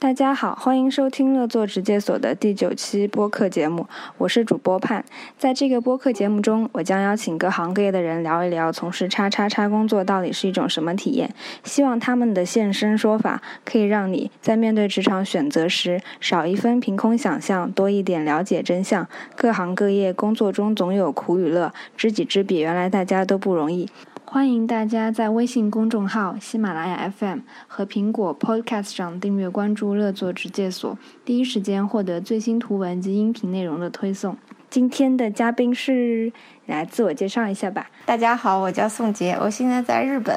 大家好，欢迎收听乐作直接所的第九期播客节目，我是主播盼。在这个播客节目中，我将邀请各行各业的人聊一聊从事叉叉叉工作到底是一种什么体验。希望他们的现身说法可以让你在面对职场选择时少一分凭空想象，多一点了解真相。各行各业工作中总有苦与乐，知己知彼，原来大家都不容易。欢迎大家在微信公众号、喜马拉雅 FM 和苹果 Podcast 上订阅关注“乐作直介所”，第一时间获得最新图文及音频内容的推送。今天的嘉宾是，来自我介绍一下吧。大家好，我叫宋杰，我现在在日本，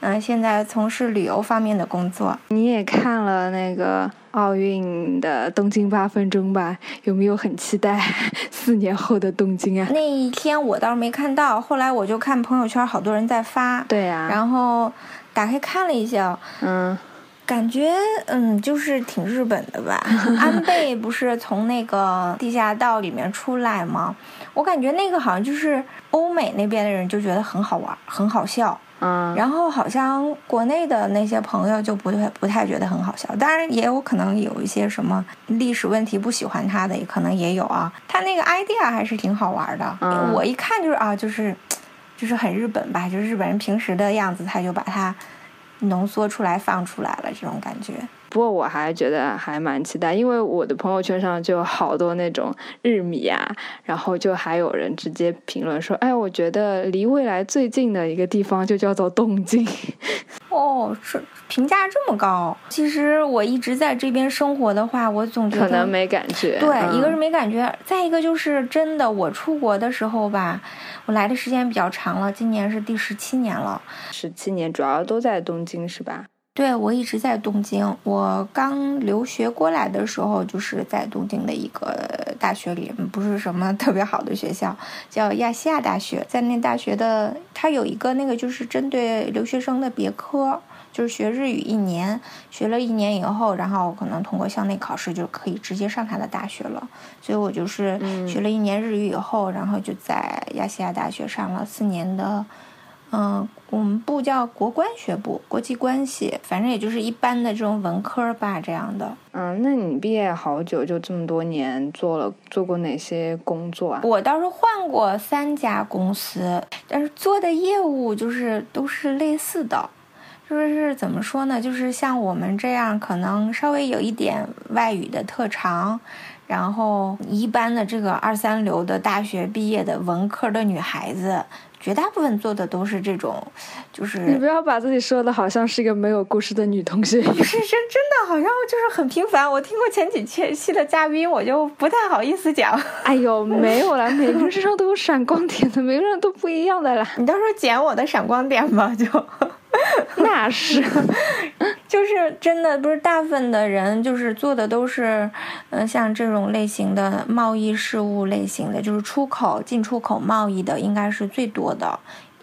嗯，现在从事旅游方面的工作。你也看了那个奥运的东京八分钟吧？有没有很期待 四年后的东京啊？那一天我倒是没看到，后来我就看朋友圈好多人在发，对呀、然后打开看了一下，嗯，感觉嗯，就是挺日本的吧。安 倍不是从那个地下道里面出来吗？我感觉那个好像就是欧美那边的人就觉得很好玩，很好笑。嗯，然后好像国内的那些朋友就不太不太觉得很好笑，当然也有可能有一些什么历史问题不喜欢他的，也可能也有啊。他那个 idea 还是挺好玩的，嗯我一看就是啊，就是就是很日本吧，就是日本人平时的样子，他就把它浓缩出来放出来了，这种感觉。不过我还觉得还蛮期待，因为我的朋友圈上就有好多那种日米啊，然后就还有人直接评论说：“哎，我觉得离未来最近的一个地方就叫做东京。哦，是评价这么高。其实我一直在这边生活的话，我总”觉得可能没感觉。对，嗯一个是没感觉，再一个就是真的，我出国的时候吧，我来的时间比较长了，今年是第十七年了。十七年主要都在东京是吧？对，我一直在东京。我刚留学过来的时候，就是在东京的一个大学里，不是什么特别好的学校，叫亚细亚大学。在那大学的，它有一个那个就是针对留学生的别科，就是学日语一年，学了一年以后，然后可能通过校内考试就可以直接上他的大学了。所以我就是嗯学了一年日语以后，然后就在亚细亚大学上了四年的。嗯，我们部叫国关学部，国际关系，反正也就是一般的这种文科吧，这样的。嗯，那你毕业好久，就这么多年，做了做过哪些工作啊？我倒是换过三家公司，但是做的业务就是都是类似的，就是怎么说呢？就是像我们这样，可能稍微有一点外语的特长，然后一般的这个二三流的大学毕业的文科的女孩子，绝大部分做的都是这种，就是你不要把自己说的好像是一个没有故事的女同学。不是真真的，好像就是很平凡。我听过前几期期的嘉宾，我就不太好意思讲。哎呦，没有啦，每个人身上都有闪光点的，每个人都不一样的啦。你到时候剪我的闪光点吧，就 那是，就是真的，不是大部分的人就是做的都是，嗯、像这种类型的贸易事务类型的，就是出口、进出口贸易的，应该是最多的。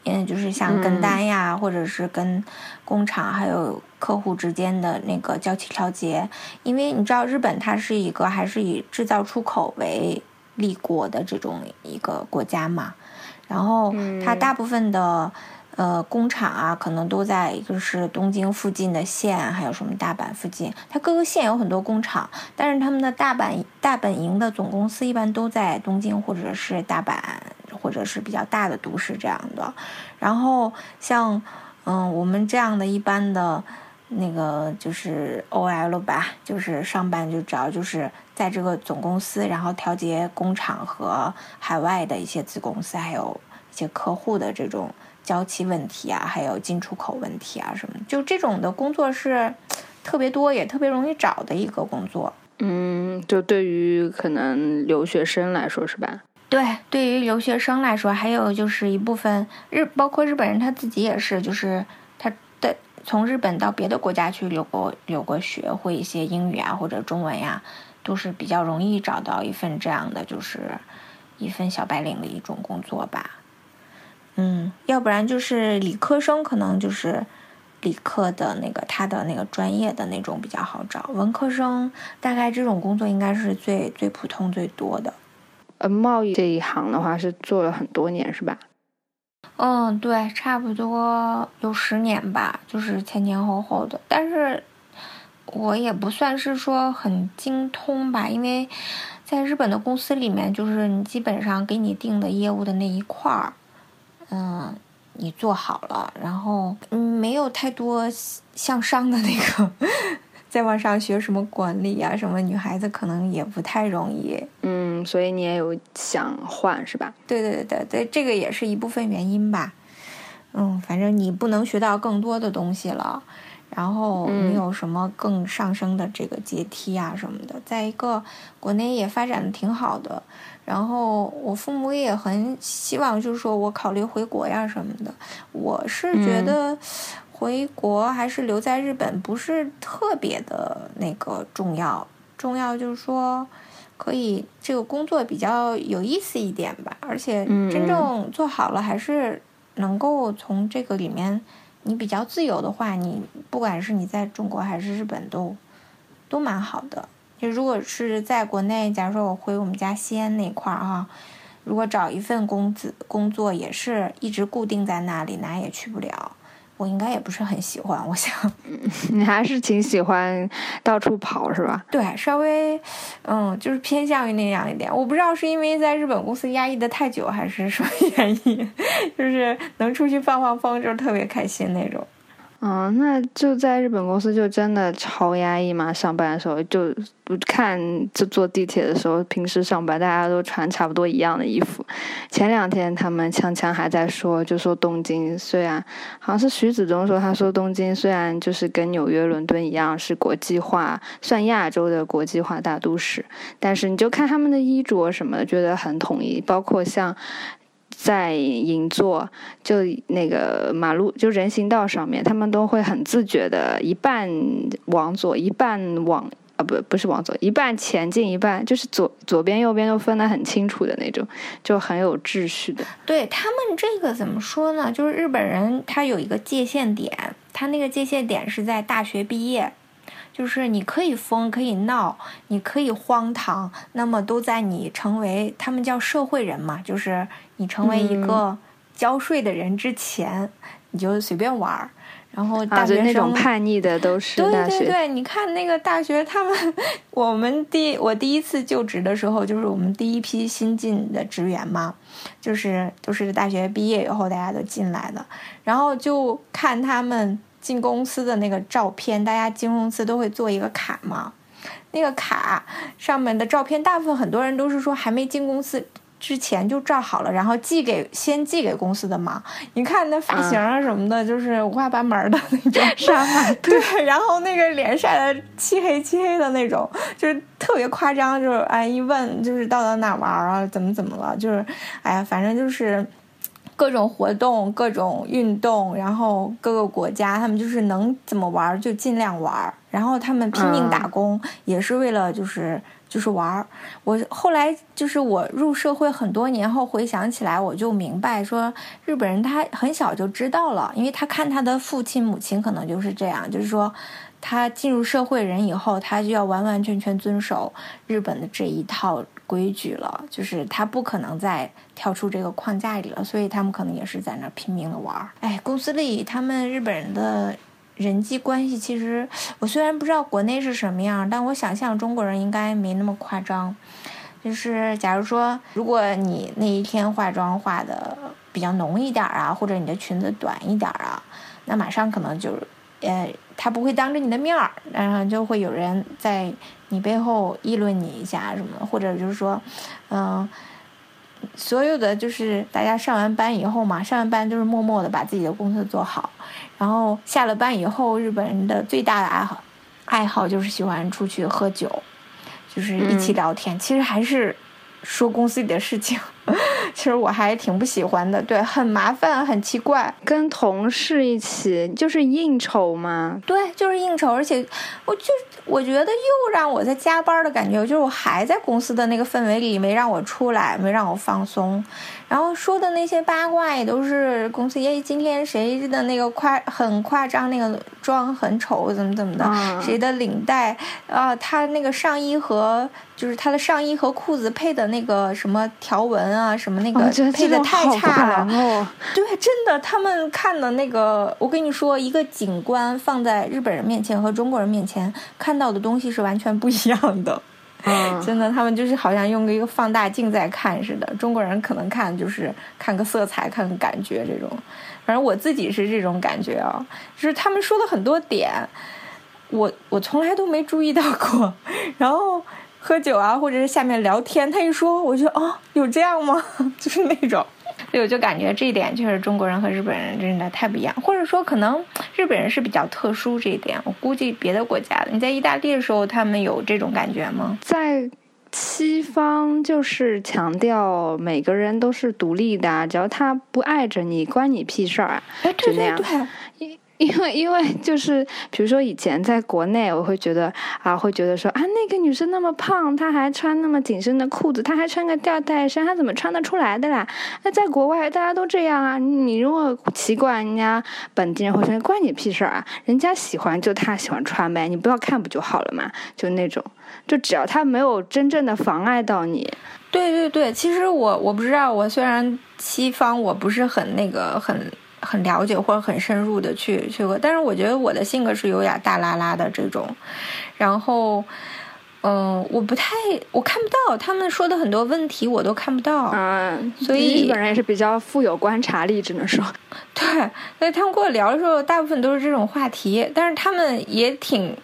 嗯，就是像跟单呀，或者是跟工厂还有客户之间的那个交期调节，因为你知道日本它是一个还是以制造出口为立国的这种一个国家嘛，然后它大部分的。呃，工厂啊，可能都在一个是东京附近的县，还有什么大阪附近，它各个县有很多工厂，但是他们的大阪大本营的总公司一般都在东京或者是大阪，或者是比较大的都市这样的。然后像嗯，我们这样的一般的那个就是 OL 吧，就是上班就主要就是在这个总公司，然后调节工厂和海外的一些子公司，还有一些客户的这种。交期问题啊，还有进出口问题啊什么，就这种的工作是特别多，也特别容易找的一个工作。嗯，就对于可能留学生来说是吧？对，对于留学生来说，还有就是一部分日，包括日本人他自己也是，就是他的从日本到别的国家去留过留过学，会一些英语啊或者中文呀、都是比较容易找到一份这样的，就是一份小白领的一种工作吧。嗯，要不然就是理科生，可能就是理科的那个他的那个专业的那种比较好找。文科生大概这种工作应该是最最普通最多的。呃，贸易这一行的话是做了很多年是吧？嗯，对，差不多有十年吧，就是前前后后的。但是我也不算是说很精通吧，因为在日本的公司里面，就是你基本上给你定的业务的那一块儿，嗯，你做好了，然后嗯，没有太多向上的那个。再往上学什么管理啊，什么女孩子可能也不太容易。嗯，所以你也有想换是吧？对对对对对，这个也是一部分原因吧。嗯，反正你不能学到更多的东西了，然后没有什么更上升的这个阶梯啊什么的。再一个，国内也发展的挺好的，然后我父母也很希望，就是说我考虑回国呀什么的。我是觉得。回国还是留在日本不是特别的那个重要，重要就是说可以这个工作比较有意思一点吧，而且真正做好了还是能够从这个里面你比较自由的话，你不管是你在中国还是日本都都蛮好的。就如果是在国内，假如说我回我们家西安那块儿啊，如果找一份工资工作也是一直固定在那里，哪也去不了。我应该也不是很喜欢，我想，你还是挺喜欢到处跑是吧？对，稍微，嗯，就是偏向于那样一点。我不知道是因为在日本公司压抑的太久，还是什么原因，就是能出去放放风，就是特别开心那种。嗯，那就在日本公司就真的超压抑嘛？上班的时候就不看，就坐地铁的时候，平时上班大家都穿差不多一样的衣服。前两天他们锵锵还在说，就说东京虽然好像是徐子东说，他说东京虽然就是跟纽约、伦敦一样是国际化，算亚洲的国际化大都市，但是你就看他们的衣着什么的，觉得很统一，包括像。在银座，就那个马路，就人行道上面，他们都会很自觉的，一半往左，一半往啊，不，不是往左，一半前进，一半就是左左边右边都分得很清楚的那种，就很有秩序的。对他们这个怎么说呢？就是日本人他有一个界限点，他那个界限点是在大学毕业。就是你可以疯，可以闹，你可以荒唐，那么都在你成为他们叫社会人嘛，就是你成为一个交税的人之前，你就随便玩儿。然后大学生那种叛逆的都是对对对，你看那个大学，他们我们第我第一次就职的时候，就是我们第一批新进的职员嘛，就是都是大学毕业以后大家都进来的，然后就看他们。进公司的那个照片，大家进公司都会做一个卡嘛？那个卡上面的照片，大部分很多人都是说还没进公司之前就照好了，然后寄给先寄给公司的嘛。你看那发型啊什么的，就是五花八门的那种，是啊，对。然后那个脸晒的漆黑漆黑的那种，就是特别夸张。就是哎，一问就是到到哪玩啊？怎么怎么了？就是哎呀，反正就是。各种活动，各种运动，然后各个国家，他们就是能怎么玩就尽量玩，然后他们拼命打工，也是为了就是就是玩。我后来就是我入社会很多年后回想起来，我就明白说，日本人他很小就知道了，因为他看他的父亲母亲可能就是这样，就是说。他进入社会人以后，他就要完完全全遵守日本的这一套规矩了，就是他不可能再跳出这个框架里了，所以他们可能也是在那拼命的玩儿。哎，公司里他们日本人的人际关系，其实我虽然不知道国内是什么样，但我想象中国人应该没那么夸张。就是假如说，如果你那一天化妆化的比较浓一点啊，或者你的裙子短一点啊，那马上可能就。呃，他不会当着你的面儿，然后就会有人在你背后议论你一下什么，或者就是说，嗯，所有的就是大家上完班以后嘛，上完班就是默默的把自己的工作做好，然后下了班以后，日本人的最大的爱好爱好就是喜欢出去喝酒，就是一起聊天，其实还是说公司里的事情。其实我还挺不喜欢的，对，很麻烦，很奇怪。跟同事一起就是应酬嘛？对，就是应酬，而且我就我觉得又让我在加班的感觉，就是我还在公司的那个氛围里，没让我出来，没让我放松。然后说的那些八卦也都是公司，耶，今天谁的那个夸很夸张，那个妆很丑，怎么怎么的，谁的领带啊，他那个上衣和就是他的上衣和裤子配的那个什么条纹啊，什么那。个配的太差了哦。对，真的，他们看的那个，我跟你说，一个景观放在日本人面前和中国人面前看到的东西是完全不一样的。嗯，真的，他们就是好像用一个放大镜在看似的。中国人可能看就是看个色彩，看个感觉这种。反正我自己是这种感觉啊，就是他们说的很多点，我我从来都没注意到过。然后喝酒啊，或者是下面聊天，他一说，我就哦，有这样吗？就是那种。所以我就感觉这一点确实中国人和日本人真的太不一样，或者说可能日本人是比较特殊这一点。我估计别的国家的，你在意大利的时候，他们有这种感觉吗？在西方就是强调每个人都是独立的，只要他不爱着你，关你屁事儿啊，就那样。因为，因为就是，比如说以前在国内，我会觉得啊，会觉得说啊，那个女生那么胖，她还穿那么紧身的裤子，她还穿个吊带衫，她怎么穿得出来的啦？那在国外大家都这样啊，你如果奇怪，人家本地人会说关你屁事儿啊，人家喜欢就他喜欢穿呗，你不要看不就好了嘛？就那种，就只要他没有真正的妨碍到你。对对对，其实我我不知道，我虽然西方我不是很那个很。很了解或者很深入的去去过，但是我觉得我的性格是有点大拉拉的这种，然后，嗯，我不太我看不到他们说的很多问题，我都看不到，嗯，所以日本人也是比较富有观察力，只能说，对，所以他们跟我聊的时候，大部分都是这种话题，但是他们也挺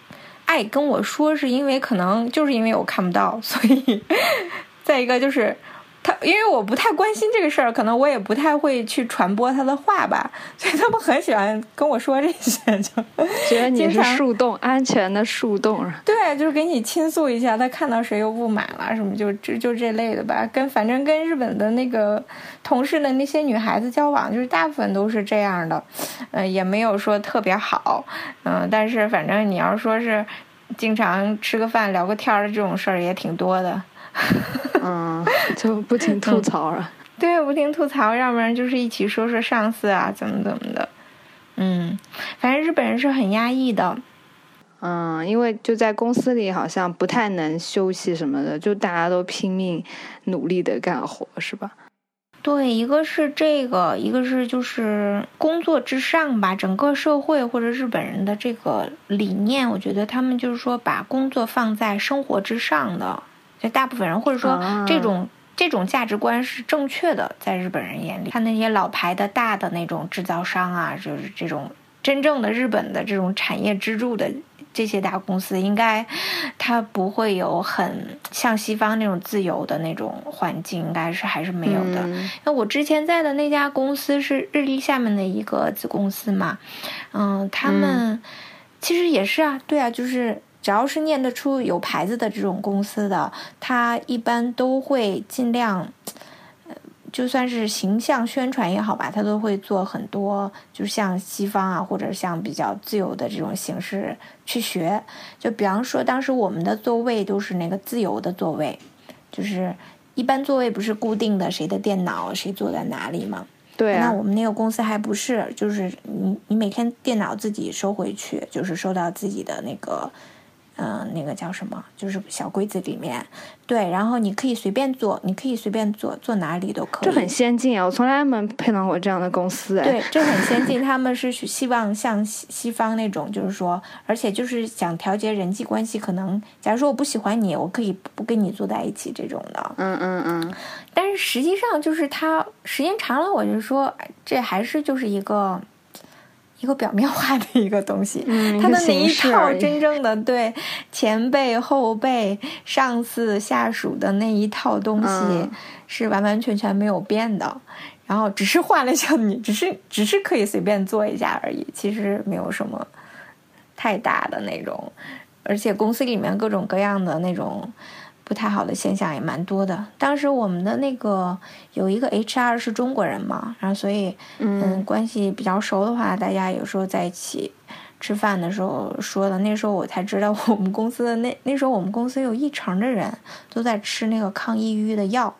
爱跟我说，是因为可能就是因为我看不到，所以 再一个就是。他因为我不太关心这个事儿，可能我也不太会去传播他的话吧，所以他们很喜欢跟我说这些，就觉得你是树洞，安全的树洞。对，就是给你倾诉一下，他看到谁又不满了什么，就就就这类的吧。跟反正跟日本的那个同事的那些女孩子交往，就是大部分都是这样的，嗯，也没有说特别好，嗯，但是反正你要说是经常吃个饭聊个天的这种事儿也挺多的。嗯，就不停吐槽了。对，不停吐槽，要不然就是一起说说上司啊，怎么怎么的。嗯，反正日本人是很压抑的。嗯，因为就在公司里，好像不太能休息什么的，就大家都拼命努力的干活，是吧？对，一个是这个，一个是就是工作之上吧。整个社会或者日本人的这个理念，我觉得他们就是说把工作放在生活之上的。大部分人或者说这种这种价值观是正确的，在日本人眼里，他那些老牌的大的那种制造商啊，就是这种真正的日本的这种产业支柱的这些大公司，应该他不会有很像西方那种自由的那种环境，应该是还是没有的。那我之前在的那家公司是日立下面的一个子公司嘛，嗯，他们其实也是啊，对啊，就是。只要是念得出有牌子的这种公司的，他一般都会尽量，就算是形象宣传也好吧，他都会做很多，就像西方啊，或者像比较自由的这种形式去学。就比方说，当时我们的座位都是那个自由的座位，就是一般座位不是固定的，谁的电脑谁坐在哪里吗？对。那我们那个公司还不是，就是你你每天电脑自己收回去，就是收到自己的那个。嗯，那个叫什么？就是小柜子里面，对，然后你可以随便坐，你可以随便坐，坐哪里都可以。这很先进啊！我从来没碰到过这样的公司。对，这很先进，他们是希望像西西方那种，就是说，而且就是想调节人际关系。可能假如说我不喜欢你，我可以不跟你坐在一起这种的。嗯嗯嗯。但是实际上，就是他时间长了，我就说，这还是就是一个。一个表面化的一个东西，他的那一套真正的对前辈、后辈、上司、下属的那一套东西是完完全全没有变的，然后只是换了下 你，只是只是可以随便做一下而已，其实没有什么太大的那种，而且公司里面各种各样的那种。不太好的现象也蛮多的。当时我们的那个有一个 HR 是中国人嘛，然后所以嗯关系比较熟的话，大家有时候在一起吃饭的时候说的。那时候我才知道，我们公司的那 那时候我们公司有一成的人都在吃那个抗抑郁的药。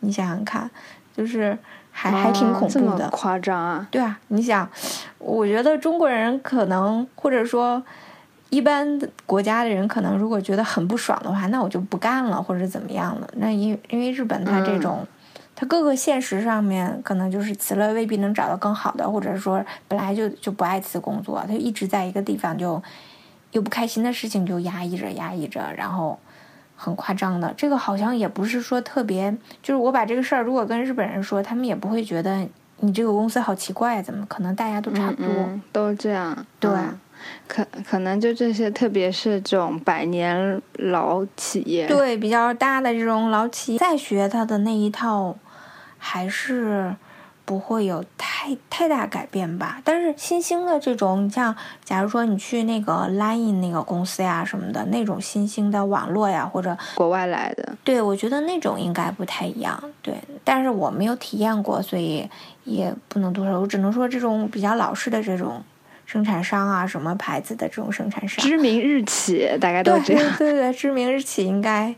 你想想看，就是还还挺恐怖的，夸张啊！对啊，你想，我觉得中国人可能或者说。一般国家的人可能如果觉得很不爽的话，那我就不干了或者怎么样了。那因因为日本它这种，他各个现实上面可能就是辞了未必能找到更好的，或者说本来就就不爱辞工作，他就一直在一个地方就又不开心的事情就压抑着压抑着，然后很夸张的。这个好像也不是说特别，就是我把这个事儿如果跟日本人说，他们也不会觉得你这个公司好奇怪，怎么可能大家都差不多，都这样，对。可可能就这些，特别是这种百年老企业，对比较大的这种老企业，再学它的那一套，还是不会有太太大改变吧。但是新兴的这种，你像假如说你去那个 Line 那个公司呀什么的，那种新兴的网络呀，或者国外来的，对我觉得那种应该不太一样。对，但是我没有体验过，所以也不能多说。我只能说这种比较老式的这种。生产商啊，什么牌子的这种生产商？知名日企大概都这样。对对对，知名日企应该，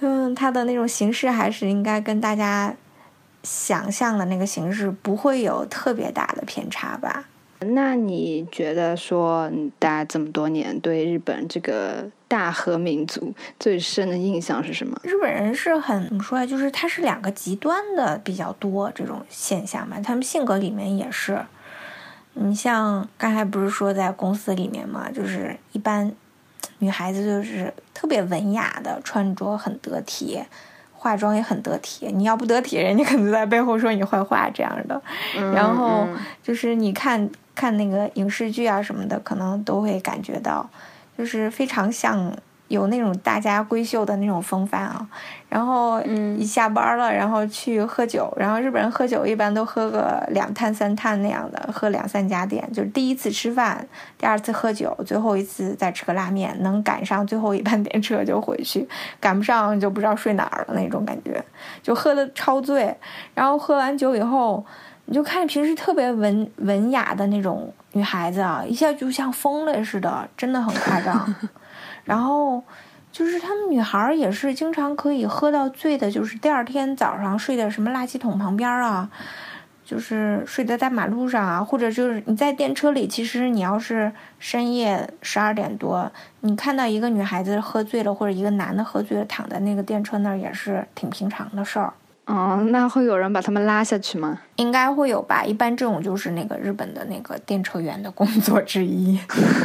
嗯，它的那种形式还是应该跟大家想象的那个形式不会有特别大的偏差吧？那你觉得说，大家这么多年对日本这个大和民族最深的印象是什么？日本人是很怎么说呀？就是他是两个极端的比较多这种现象嘛，他们性格里面也是。你像刚才不是说在公司里面嘛，就是一般女孩子就是特别文雅的，穿着很得体，化妆也很得体。你要不得体，人家可能在背后说你坏话这样的。然后就是你看看那个影视剧啊什么的，可能都会感觉到，就是非常像。有那种大家闺秀的那种风范啊，然后一下班了，然后去喝酒，然后日本人喝酒一般都喝个两探三探那样的，喝两三家店，就是第一次吃饭，第二次喝酒，最后一次再吃个拉面，能赶上最后一班电车就回去，赶不上就不知道睡哪儿了那种感觉，就喝的超醉，然后喝完酒以后，你就看平时特别文文雅的那种女孩子啊，一下就像疯了似的，真的很夸张。然后，就是他们女孩也是经常可以喝到醉的，就是第二天早上睡在什么垃圾桶旁边啊，就是睡在大马路上啊，或者就是你在电车里，其实你要是深夜十二点多，你看到一个女孩子喝醉了，或者一个男的喝醉了躺在那个电车那儿，也是挺平常的事儿。哦，那会有人把他们拉下去吗？应该会有吧。一般这种就是那个日本的那个电车员的工作之一。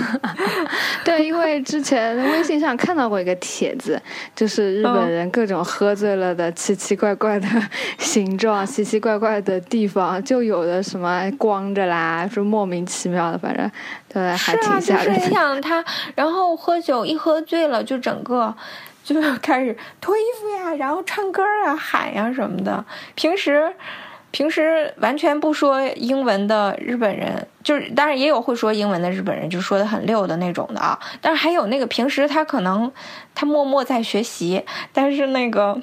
对，因为之前微信上看到过一个帖子，就是日本人各种喝醉了的奇奇怪怪的 形状、奇奇怪怪的地方，就有的什么光着啦，就莫名其妙的，反正对，还挺吓人。就是像他，然后喝酒一喝醉了，就整个。就开始脱衣服呀，然后唱歌啊、喊呀什么的。平时，平时完全不说英文的日本人，就是当然也有会说英文的日本人，就说的很溜的那种的啊。但是还有那个平时他可能他默默在学习，但是那个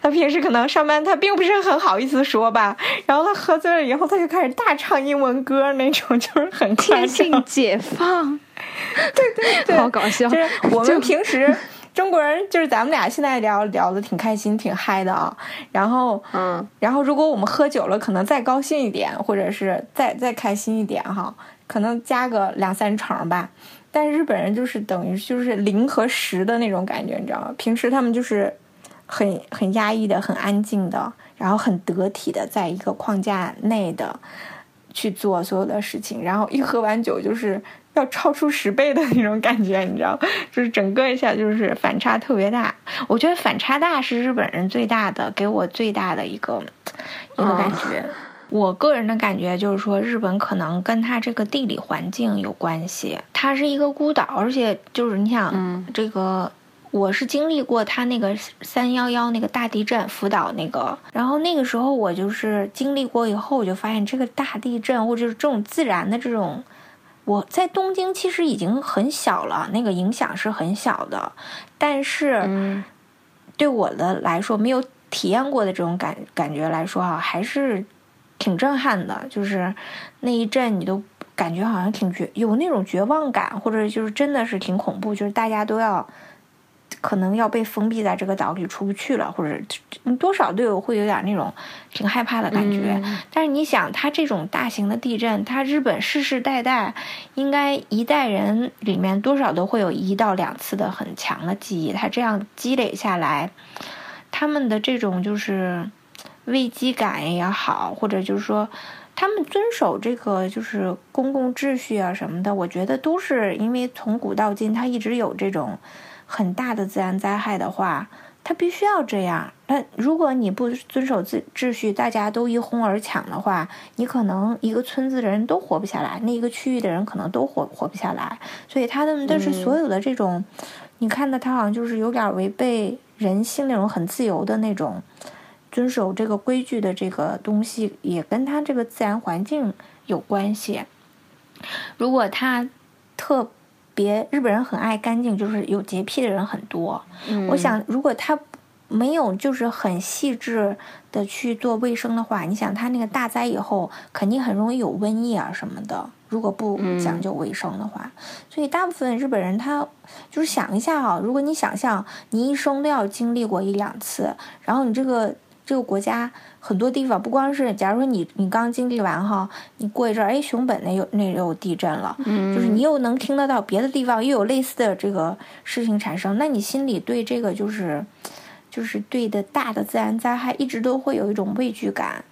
他平时可能上班他并不是很好意思说吧。然后他喝醉了以后，他就开始大唱英文歌那种，就是很天性解放。对对对，好搞笑。就是我们平时。中国人就是咱们俩现在聊聊的挺开心挺嗨的啊，然后嗯，然后如果我们喝酒了，可能再高兴一点，或者是再再开心一点哈，可能加个两三成吧。但是日本人就是等于就是零和十的那种感觉，你知道吗？平时他们就是很很压抑的、很安静的，然后很得体的，在一个框架内的去做所有的事情，然后一喝完酒就是。要超出十倍的那种感觉，你知道，就是整个一下就是反差特别大。我觉得反差大是日本人最大的，给我最大的一个一个感觉。我个人的感觉就是说，日本可能跟它这个地理环境有关系。它是一个孤岛，而且就是你想，这个我是经历过它那个三幺幺那个大地震，福岛那个，然后那个时候我就是经历过以后，我就发现这个大地震或者是这种自然的这种。我在东京其实已经很小了，那个影响是很小的，但是对我的来说，没有体验过的这种感感觉来说啊，还是挺震撼的。就是那一阵，你都感觉好像挺绝，有那种绝望感，或者就是真的是挺恐怖，就是大家都要。可能要被封闭在这个岛里出不去了，或者多少都有会有点那种挺害怕的感觉。但是你想，它这种大型的地震，它日本世世代代应该一代人里面多少都会有一到两次的很强的记忆。它这样积累下来，他们的这种就是危机感也好，或者就是说他们遵守这个就是公共秩序啊什么的，我觉得都是因为从古到今，他一直有这种很大的自然灾害的话。他必须要这样。那如果你不遵守秩秩序，大家都一哄而抢的话，你可能一个村子的人都活不下来，那一个区域的人可能都活活不下来。所以他的但是所有的这种，你看的他好像就是有点违背人性那种很自由的那种遵守这个规矩的这个东西，也跟他这个自然环境有关系。如果他特。别日本人很爱干净，就是有洁癖的人很多。我想，如果他没有就是很细致的去做卫生的话，你想他那个大灾以后，肯定很容易有瘟疫啊什么的。如果不讲究卫生的话，所以大部分日本人他就是想一下啊，如果你想象你一生都要经历过一两次，然后你这个。这个国家很多地方不光是，假如说你你刚经历完哈，你过一阵儿，哎，熊本那有那有地震了，嗯，就是你又能听得到别的地方又有类似的这个事情产生，那你心里对这个就是就是对的大的自然灾害一直都会有一种畏惧感，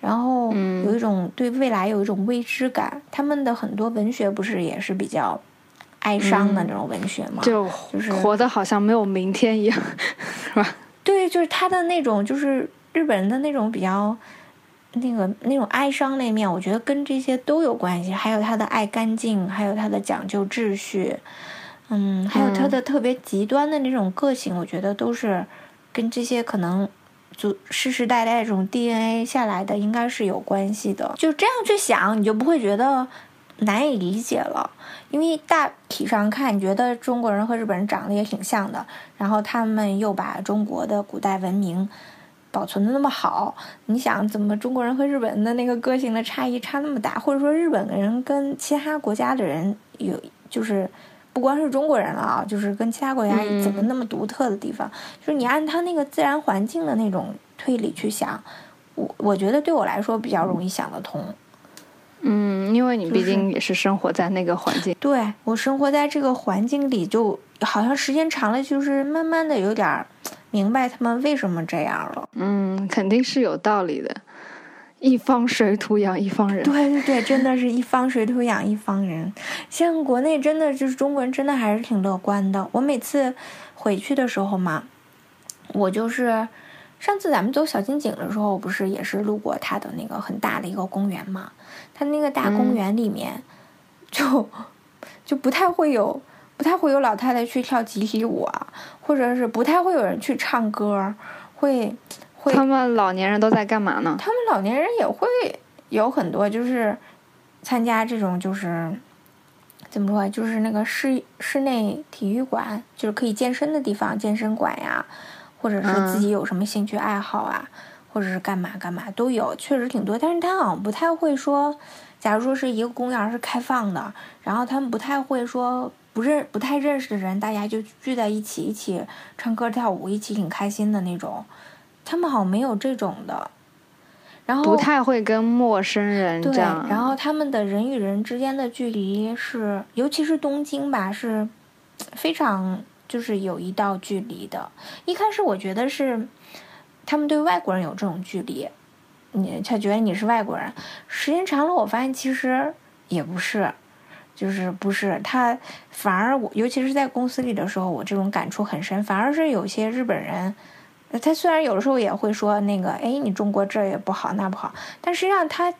然后有一种对未来有一种未知感。他们的很多文学不是也是比较哀伤的那种文学吗？就就是活的好像没有明天一样，是吧？对，就是他的那种就是。日本人的那种比较，那个那种哀伤那面，我觉得跟这些都有关系。还有他的爱干净，还有他的讲究秩序，嗯，还有他的特别极端的那种个性，我觉得都是跟这些可能就世世代代这种 DNA 下来的，应该是有关系的。就这样去想，你就不会觉得难以理解了。因为大体上看，你觉得中国人和日本人长得也挺像的，然后他们又把中国的古代文明。保存的那么好，你想怎么中国人和日本人的那个个性的差异差那么大？或者说日本人跟其他国家的人有，就是不光是中国人了啊，就是跟其他国家怎么那么独特的地方？就是你按他那个自然环境的那种推理去想，我我觉得对我来说比较容易想得通。嗯，因为你毕竟也是生活在那个环境。对我生活在这个环境里，就好像时间长了，就是慢慢的有点。明白他们为什么这样了？嗯，肯定是有道理的。一方水土养一方人。对对对，真的是一方水土养一方人。像国内真的就是中国人，真的还是挺乐观的。我每次回去的时候嘛，我就是上次咱们走小金井的时候，不是也是路过他的那个很大的一个公园嘛？他那个大公园里面，就就不太会有。不太会有老太太去跳集体舞啊，或者是不太会有人去唱歌，会会。他们老年人都在干嘛呢？他们老年人也会有很多，就是参加这种就是怎么说，就是那个室室内体育馆，就是可以健身的地方，健身馆呀，或者是自己有什么兴趣爱好啊，或者是干嘛干嘛都有，确实挺多。但是他好像不太会说，假如说是一个公园是开放的，然后他们不太会说。不认不太认识的人，大家就聚在一起，一起唱歌跳舞，一起挺开心的那种。他们好像没有这种的，然后不太会跟陌生人这样。然后他们的人与人之间的距离是，尤其是东京吧，是非常就是有一道距离的。一开始我觉得是他们对外国人有这种距离，你他觉得你是外国人。时间长了，我发现其实也不是。就是不是他，反而我，尤其是在公司里的时候，我这种感触很深。反而是有些日本人，他虽然有的时候也会说那个，哎，你中国这也不好那不好，但实际上他，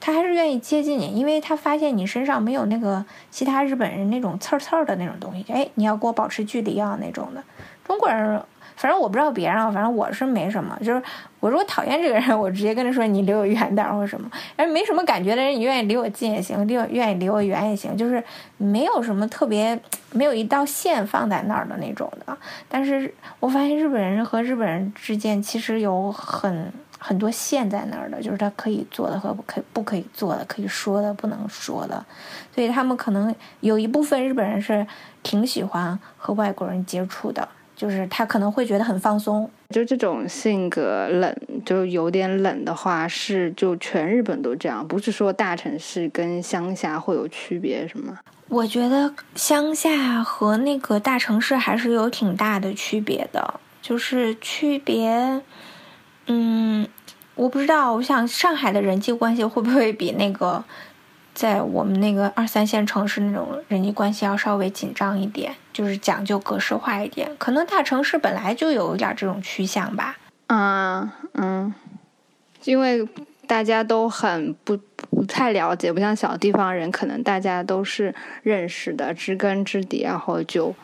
他还是愿意接近你，因为他发现你身上没有那个其他日本人那种刺刺的那种东西。哎，你要跟我保持距离啊那种的，中国人。反正我不知道别人啊，反正我是没什么。就是我如果讨厌这个人，我直接跟他说你离我远点或什么。哎，没什么感觉的人，你愿意离我近也行，离我愿意离我远也行，就是没有什么特别，没有一道线放在那儿的那种的。但是我发现日本人和日本人之间其实有很很多线在那儿的，就是他可以做的和可不可以做的，可以说的不能说的。所以他们可能有一部分日本人是挺喜欢和外国人接触的。就是他可能会觉得很放松，就这种性格冷，就有点冷的话，是就全日本都这样，不是说大城市跟乡下会有区别什么？我觉得乡下和那个大城市还是有挺大的区别的，就是区别，嗯，我不知道，我想上海的人际关系会不会比那个在我们那个二三线城市那种人际关系要稍微紧张一点，就是讲究格式化一点。可能大城市本来就有一点这种趋向吧。嗯嗯，因为大家都很不不太了解，不像小地方人，可能大家都是认识的，知根知底，然后就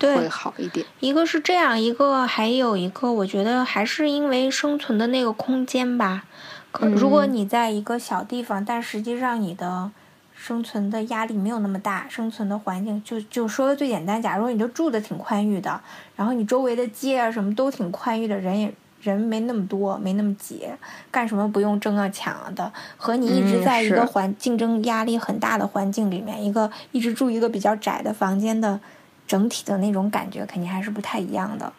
会好一点。一个是这样，一个还有一个，我觉得还是因为生存的那个空间吧。可如果你在一个小地方，但实际上你的生存的压力没有那么大，生存的环境就就说的最简单，假如你就住的挺宽裕的，然后你周围的街啊什么都挺宽裕的，人也。人没那么多，没那么挤，干什么不用争啊抢啊的？和你一直在一个环竞争压力很大的环境里面，一个一直住一个比较窄的房间的整体的那种感觉，肯定还是不太一样的。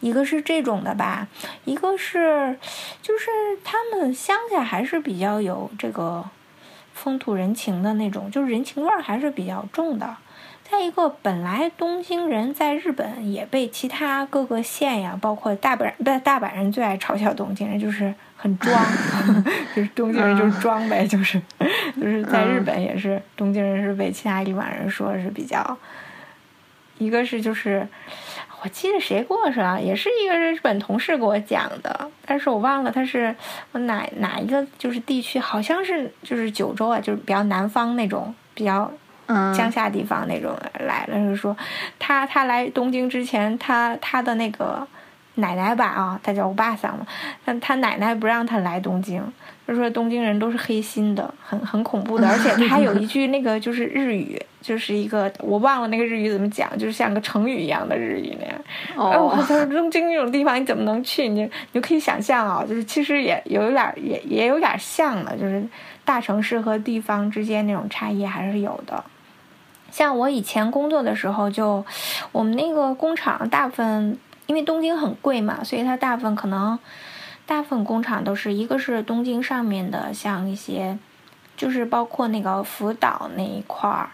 一个是这种的吧，一个是就是他们乡下还是比较有这个风土人情的那种，就是人情味儿还是比较重的。再一个，本来东京人在日本也被其他各个县呀，包括大阪，不，大阪人最爱嘲笑东京人，就是很装，就是东京人就是装呗，就是就是在日本也是，东京人是被其他地方人说是比较，一个是就是，我记得谁跟我说，也是一个日本同事给我讲的，但是我忘了他是我哪哪一个就是地区，好像是就是九州啊，就是比较南方那种比较。乡下地方那种来了，是说他他来东京之前，他他的那个奶奶吧啊，他叫我爸桑嘛，但他奶奶不让他来东京，就说东京人都是黑心的，很很恐怖的，而且他有一句那个就是日语，就是一个我忘了那个日语怎么讲，就是像个成语一样的日语那样。哦，他说东京那种地方你怎么能去？你你就可以想象啊，就是其实也有点也也有点像的，就是大城市和地方之间那种差异还是有的。像我以前工作的时候，就我们那个工厂大部分，因为东京很贵嘛，所以它大部分可能大部分工厂都是一个是东京上面的，像一些就是包括那个福岛那一块儿，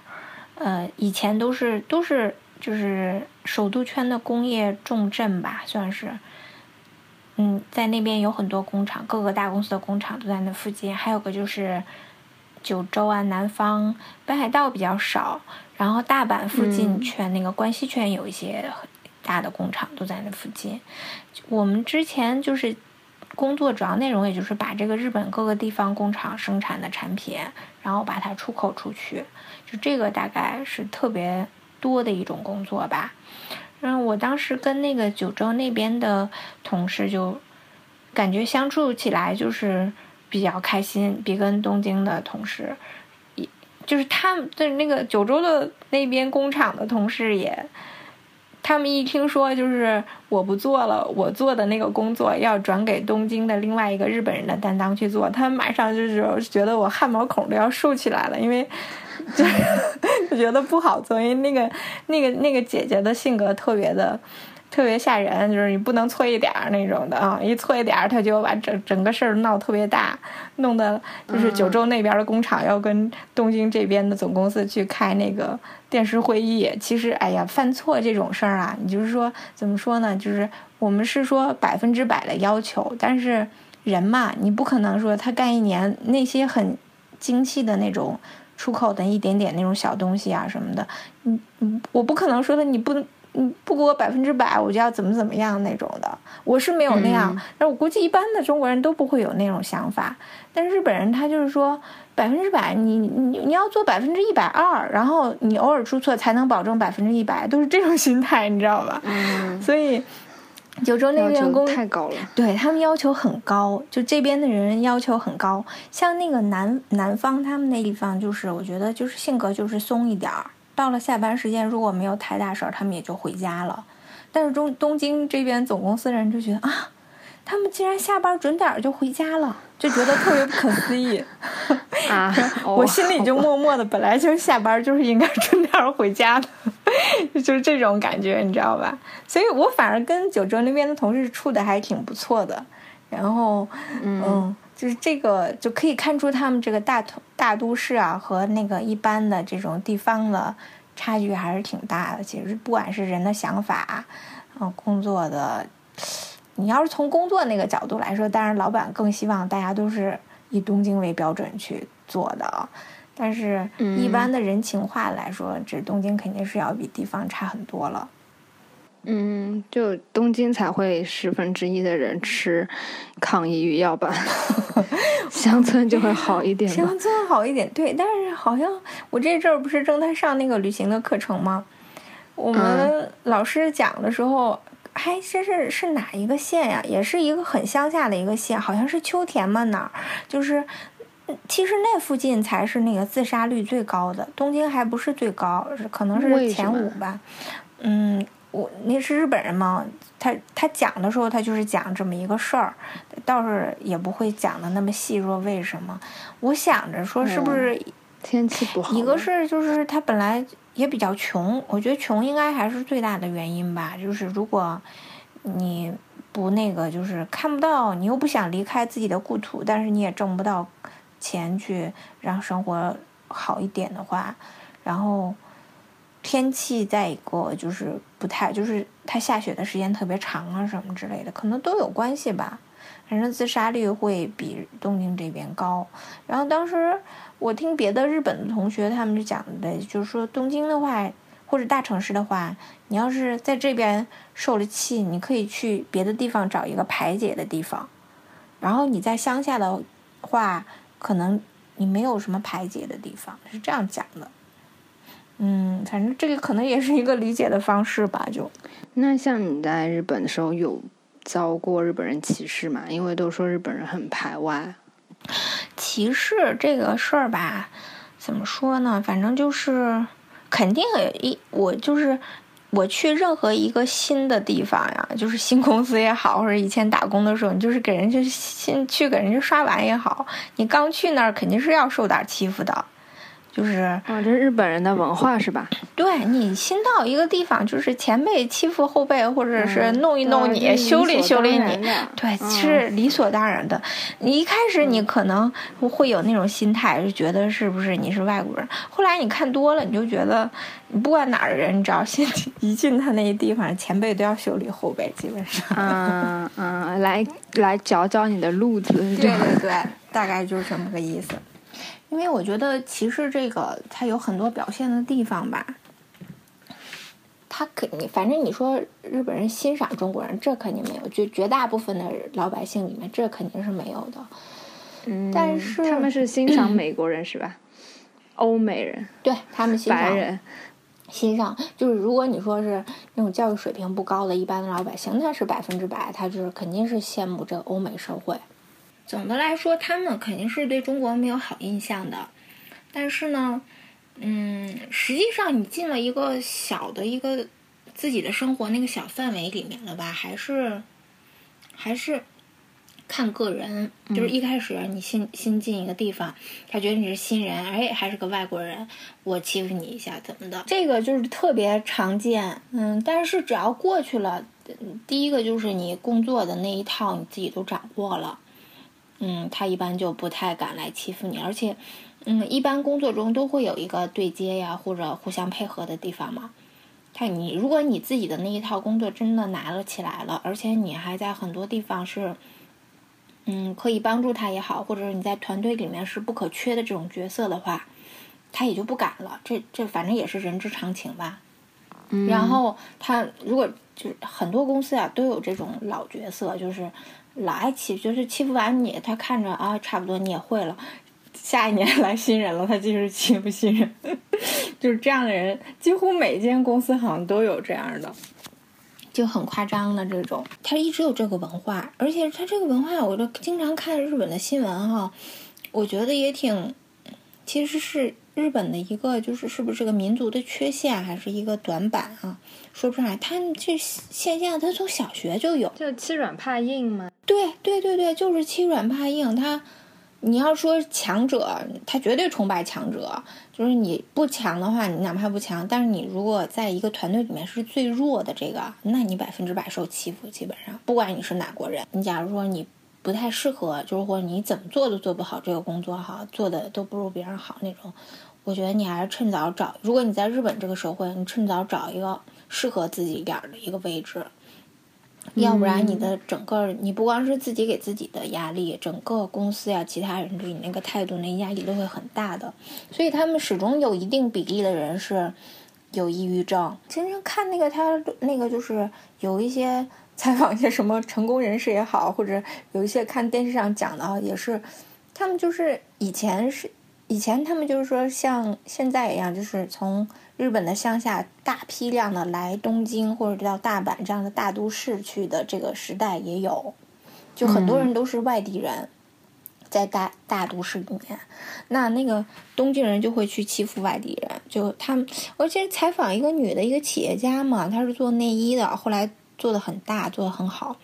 呃，以前都是都是就是首都圈的工业重镇吧，算是，嗯，在那边有很多工厂，各个大公司的工厂都在那附近，还有个就是九州啊，南方北海道比较少。然后大阪附近圈那个关西圈有一些大的工厂都在那附近。我们之前就是工作主要内容，也就是把这个日本各个地方工厂生产的产品，然后把它出口出去。就这个大概是特别多的一种工作吧。嗯，我当时跟那个九州那边的同事就感觉相处起来就是比较开心，比跟东京的同事。就是他们的那个九州的那边工厂的同事也，他们一听说就是我不做了，我做的那个工作要转给东京的另外一个日本人的担当去做，他们马上就是觉得我汗毛孔都要竖起来了，因为就 就觉得不好做，因为那个那个那个姐姐的性格特别的。特别吓人，就是你不能错一点儿那种的啊！一错一点儿，他就把整整个事儿闹特别大，弄得就是九州那边的工厂要跟东京这边的总公司去开那个电视会议。其实，哎呀，犯错这种事儿啊，你就是说怎么说呢？就是我们是说百分之百的要求，但是人嘛，你不可能说他干一年那些很精细的那种出口的一点点那种小东西啊什么的，你你我不可能说的你不。嗯，不给我百分之百，我就要怎么怎么样那种的。我是没有那样，但我估计一般的中国人都不会有那种想法。但日本人他就是说百分之百，你你你要做百分之一百二，然后你偶尔出错才能保证百分之一百，都是这种心态，你知道吧？嗯。所以九州那个员工太高了，对他们要求很高，就这边的人要求很高。像那个南南方他们那地方，就是我觉得就是性格就是松一点儿。到了下班时间，如果没有太大事儿，他们也就回家了。但是中东京这边总公司的人就觉得啊，他们竟然下班准点就回家了，就觉得特别不可思议。啊，我心里就默默的，本来就是下班就是应该准点回家的，就是这种感觉，你知道吧？所以我反而跟九州那边的同事处的还挺不错的。然后，嗯。就是这个就可以看出他们这个大大都市啊和那个一般的这种地方的差距还是挺大的。其实不管是人的想法，嗯，工作的你要是从工作那个角度来说，当然老板更希望大家都是以东京为标准去做的。但是，一般的人情话来说，这东京肯定是要比地方差很多了。嗯，就东京才会十分之一的人吃抗抑郁药吧，乡村就会好一点。乡村好一点，对。但是好像我这阵儿不是正在上那个旅行的课程吗？我们老师讲的时候，还这是是哪一个县呀？也是一个很乡下的一个县，好像是秋田嘛？哪儿？就是其实那附近才是那个自杀率最高的，东京还不是最高，可能是前五吧。嗯。我那是日本人嘛，他他讲的时候，他就是讲这么一个事儿，倒是也不会讲的那么细，说为什么。我想着说是不是天气不好？一个是就是他本来也比较穷，我觉得穷应该还是最大的原因吧。就是如果你不那个，就是看不到，你又不想离开自己的故土，但是你也挣不到钱去让生活好一点的话，然后。天气再一个就是不太，就是它下雪的时间特别长啊，什么之类的，可能都有关系吧。反正自杀率会比东京这边高。然后当时我听别的日本的同学他们就讲的，就是说东京的话或者大城市的话，你要是在这边受了气，你可以去别的地方找一个排解的地方。然后你在乡下的话，可能你没有什么排解的地方，是这样讲的。嗯，反正这个可能也是一个理解的方式吧。就那像你在日本的时候有遭过日本人歧视吗？因为都说日本人很排外。歧视这个事儿吧，怎么说呢？反正就是肯定一我就是我去任何一个新的地方呀，就是新公司也好，或者以前打工的时候，你就是给人家新去给人家刷碗也好，你刚去那儿肯定是要受点欺负的。就是，啊，这是日本人的文化是吧？对你新到一个地方，就是前辈欺负后辈，或者是弄一弄你，修理修理你，对，是理所当然的。你一开始你可能会有那种心态，就觉得是不是你是外国人？后来你看多了，你就觉得，你不管哪儿的人，你只要先一进他那些地方，前辈都要修理后辈，基本上。嗯嗯，来来教教你的路子。对对对，大概就是这么个意思。因为我觉得其实这个，它有很多表现的地方吧。他肯，反正你说日本人欣赏中国人，这肯定没有。绝绝大部分的老百姓里面，这肯定是没有的。嗯，但是他们是欣赏美国人是吧？欧美人，对他们欣赏白人，欣赏就是如果你说是那种教育水平不高的一般的老百姓，那是百分之百，他就是肯定是羡慕这欧美社会。总的来说，他们肯定是对中国没有好印象的。但是呢，嗯，实际上你进了一个小的一个自己的生活那个小范围里面了吧，还是还是看个人。就是一开始你新新进一个地方，他觉得你是新人，哎，还是个外国人，我欺负你一下怎么的？这个就是特别常见。嗯，但是只要过去了，第一个就是你工作的那一套你自己都掌握了。嗯，他一般就不太敢来欺负你，而且，嗯，一般工作中都会有一个对接呀，或者互相配合的地方嘛。他你如果你自己的那一套工作真的拿了起来了，而且你还在很多地方是，嗯，可以帮助他也好，或者是你在团队里面是不可缺的这种角色的话，他也就不敢了。这这反正也是人之常情吧。嗯然后他如果就是很多公司啊都有这种老角色，就是。老爱欺，就是欺负完你，他看着啊，差不多你也会了。下一年 来新人了，他继续欺负新人，就是这样的人，几乎每间公司好像都有这样的，就很夸张的这种。他一直有这个文化，而且他这个文化，我就经常看日本的新闻哈，我觉得也挺，其实是。日本的一个就是是不是这个民族的缺陷，还是一个短板啊？说不上来。他这现象，他从小学就有，就欺软怕硬嘛？对对对对，就是欺软怕硬。他，你要说强者，他绝对崇拜强者。就是你不强的话，你哪怕不强，但是你如果在一个团队里面是最弱的这个，那你百分之百受欺负。基本上，不管你是哪国人，你假如说你不太适合，就是或者你怎么做都做不好这个工作哈，做的都不如别人好那种。我觉得你还是趁早找。如果你在日本这个社会，你趁早找一个适合自己一点的一个位置，要不然你的整个你不光是自己给自己的压力，整个公司呀，其他人对你那个态度、那压力都会很大的。所以他们始终有一定比例的人是有抑郁症。其实看那个他那个就是有一些采访一些什么成功人士也好，或者有一些看电视上讲的啊，也是他们就是以前是以前他们就是说像现在一样，就是从。日本的乡下大批量的来东京或者到大阪这样的大都市去的这个时代也有，就很多人都是外地人，在大大都市里面，那那个东京人就会去欺负外地人，就他们，我记得采访一个女的一个企业家嘛，她是做内衣的，后来做的很大，做的很好，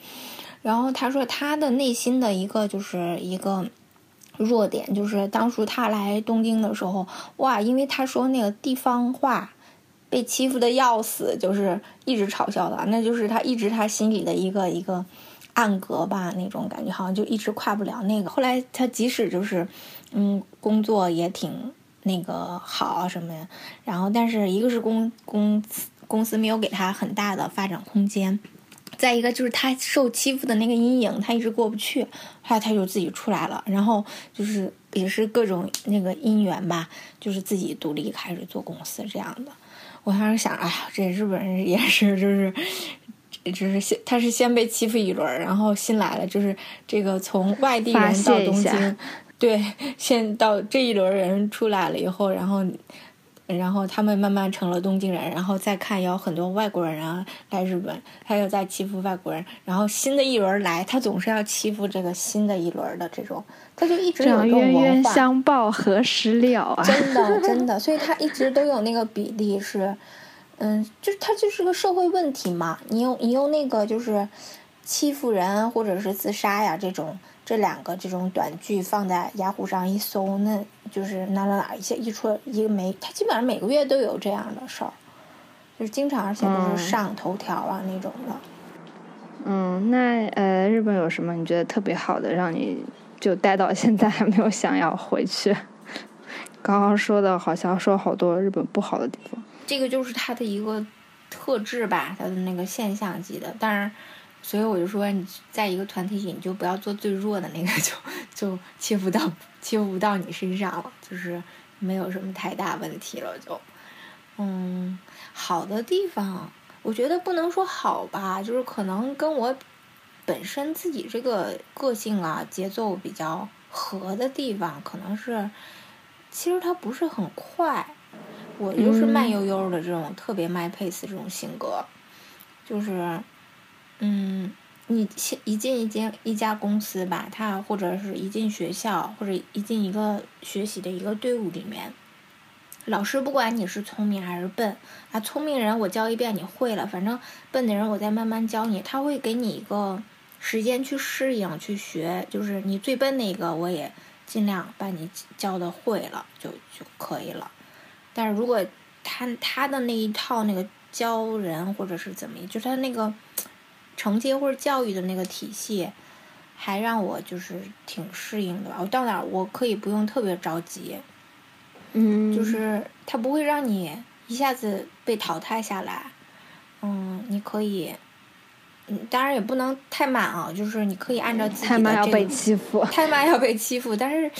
然后她说她的内心的一个就是一个。弱点就是当初他来东京的时候，哇，因为他说那个地方话，被欺负的要死，就是一直嘲笑他，那就是他一直他心里的一个一个暗格吧，那种感觉好像就一直跨不了那个。后来他即使就是，嗯，工作也挺那个好什么呀，然后但是一个是公公公司没有给他很大的发展空间。再一个就是他受欺负的那个阴影，他一直过不去，后来他就自己出来了，然后就是也是各种那个姻缘吧，就是自己独立开始做公司这样的。我当时想，哎呀，这日本人也是，就是，就是先他是先被欺负一轮，然后新来了，就是这个从外地人到东京，对，先到这一轮人出来了以后，然后。然后他们慢慢成了东京人，然后再看有很多外国人啊来日本，他又在欺负外国人，然后新的一轮来，他总是要欺负这个新的一轮的这种，他就一直有这种冤冤相报何时了啊！真的 真的，所以他一直都有那个比例是，嗯，就是他就是个社会问题嘛。你用你用那个就是欺负人或者是自杀呀这种。这两个这种短剧放在雅虎上一搜，那就是哪哪哪一些一出一个没，他基本上每个月都有这样的事儿，就是经常而且都是上头条啊那种的。嗯，那呃，日本有什么你觉得特别好的，让你就待到现在还没有想要回去？刚刚说的好像说好多日本不好的地方。这个就是它的一个特质吧，它的那个现象级的，当然。所以我就说，你在一个团体里，你就不要做最弱的那个，就就欺负到欺负不到你身上了，就是没有什么太大问题了。就，嗯，好的地方，我觉得不能说好吧，就是可能跟我本身自己这个个性啊、节奏比较合的地方，可能是其实它不是很快，我就是慢悠悠的这种特别 my pace 这种性格，就是。嗯，你先一进一间一家公司吧，他或者是一进学校，或者一进一个学习的一个队伍里面，老师不管你是聪明还是笨，啊，聪明人我教一遍你会了，反正笨的人我再慢慢教你，他会给你一个时间去适应去学，就是你最笨那个我也尽量把你教的会了就就可以了，但是如果他他的那一套那个教人或者是怎么，就他那个。承接或者教育的那个体系，还让我就是挺适应的吧。我到哪儿我可以不用特别着急，嗯，就是他不会让你一下子被淘汰下来。嗯，你可以，嗯，当然也不能太慢啊，就是你可以按照自己的太慢要被欺负，太慢要被欺负，但是